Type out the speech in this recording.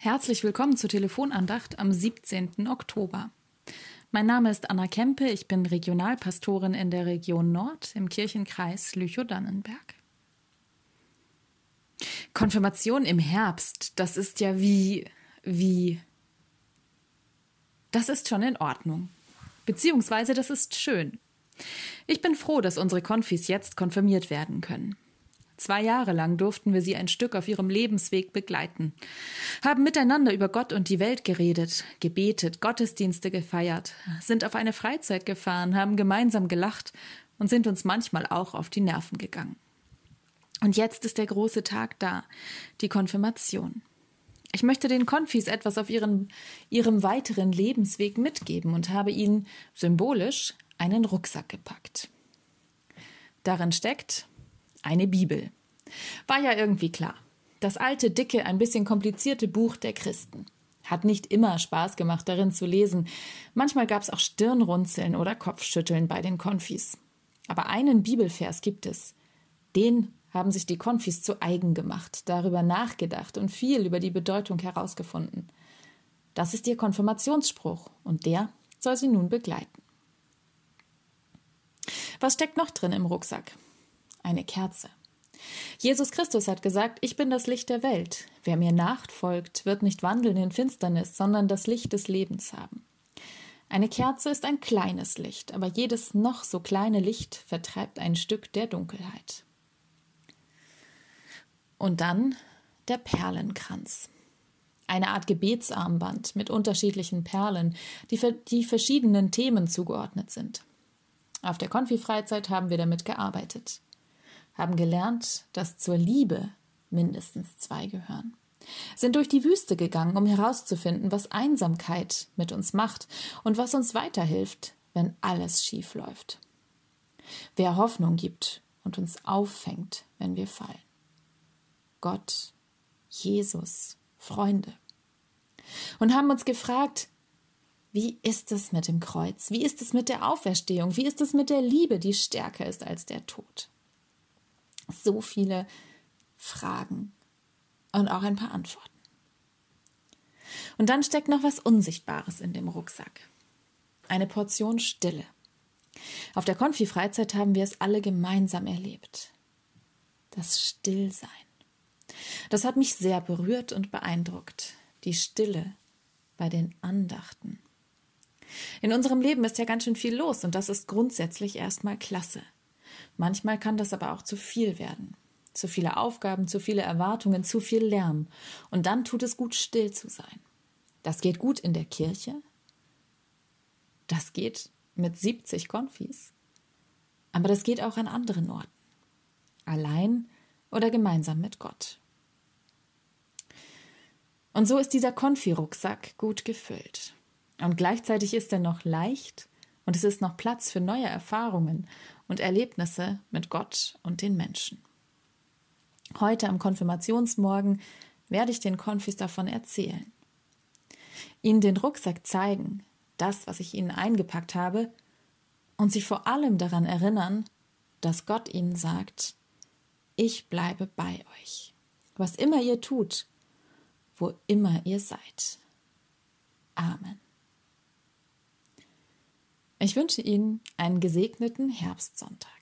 Herzlich willkommen zur Telefonandacht am 17. Oktober. Mein Name ist Anna Kempe, ich bin Regionalpastorin in der Region Nord im Kirchenkreis Lüchow-Dannenberg. Konfirmation im Herbst, das ist ja wie, wie. Das ist schon in Ordnung. Beziehungsweise das ist schön. Ich bin froh, dass unsere Konfis jetzt konfirmiert werden können. Zwei Jahre lang durften wir sie ein Stück auf ihrem Lebensweg begleiten, haben miteinander über Gott und die Welt geredet, gebetet, Gottesdienste gefeiert, sind auf eine Freizeit gefahren, haben gemeinsam gelacht und sind uns manchmal auch auf die Nerven gegangen. Und jetzt ist der große Tag da, die Konfirmation. Ich möchte den Konfis etwas auf ihren, ihrem weiteren Lebensweg mitgeben und habe ihnen symbolisch einen Rucksack gepackt. Darin steckt eine Bibel. War ja irgendwie klar. Das alte, dicke, ein bisschen komplizierte Buch der Christen. Hat nicht immer Spaß gemacht, darin zu lesen. Manchmal gab es auch Stirnrunzeln oder Kopfschütteln bei den Konfis. Aber einen Bibelvers gibt es. Den haben sich die Konfis zu eigen gemacht, darüber nachgedacht und viel über die Bedeutung herausgefunden. Das ist ihr Konfirmationsspruch und der soll sie nun begleiten. Was steckt noch drin im Rucksack? eine Kerze. Jesus Christus hat gesagt, ich bin das Licht der Welt. Wer mir nachfolgt, wird nicht wandeln in Finsternis, sondern das Licht des Lebens haben. Eine Kerze ist ein kleines Licht, aber jedes noch so kleine Licht vertreibt ein Stück der Dunkelheit. Und dann der Perlenkranz. Eine Art Gebetsarmband mit unterschiedlichen Perlen, die, die verschiedenen Themen zugeordnet sind. Auf der Konfi-Freizeit haben wir damit gearbeitet haben gelernt, dass zur Liebe mindestens zwei gehören, sind durch die Wüste gegangen, um herauszufinden, was Einsamkeit mit uns macht und was uns weiterhilft, wenn alles schief läuft. Wer Hoffnung gibt und uns auffängt, wenn wir fallen. Gott, Jesus, Freunde. Und haben uns gefragt, wie ist es mit dem Kreuz? Wie ist es mit der Auferstehung? Wie ist es mit der Liebe, die stärker ist als der Tod? So viele Fragen und auch ein paar Antworten. Und dann steckt noch was Unsichtbares in dem Rucksack. Eine Portion Stille. Auf der Konfi-Freizeit haben wir es alle gemeinsam erlebt. Das Stillsein. Das hat mich sehr berührt und beeindruckt. Die Stille bei den Andachten. In unserem Leben ist ja ganz schön viel los und das ist grundsätzlich erstmal klasse. Manchmal kann das aber auch zu viel werden. Zu viele Aufgaben, zu viele Erwartungen, zu viel Lärm. Und dann tut es gut, still zu sein. Das geht gut in der Kirche. Das geht mit 70 Konfis. Aber das geht auch an anderen Orten. Allein oder gemeinsam mit Gott. Und so ist dieser Konfi-Rucksack gut gefüllt. Und gleichzeitig ist er noch leicht und es ist noch Platz für neue Erfahrungen und Erlebnisse mit Gott und den Menschen. Heute am Konfirmationsmorgen werde ich den Konfis davon erzählen. Ihnen den Rucksack zeigen, das, was ich ihnen eingepackt habe, und sie vor allem daran erinnern, dass Gott ihnen sagt, ich bleibe bei euch, was immer ihr tut, wo immer ihr seid. Amen. Ich wünsche Ihnen einen gesegneten Herbstsonntag.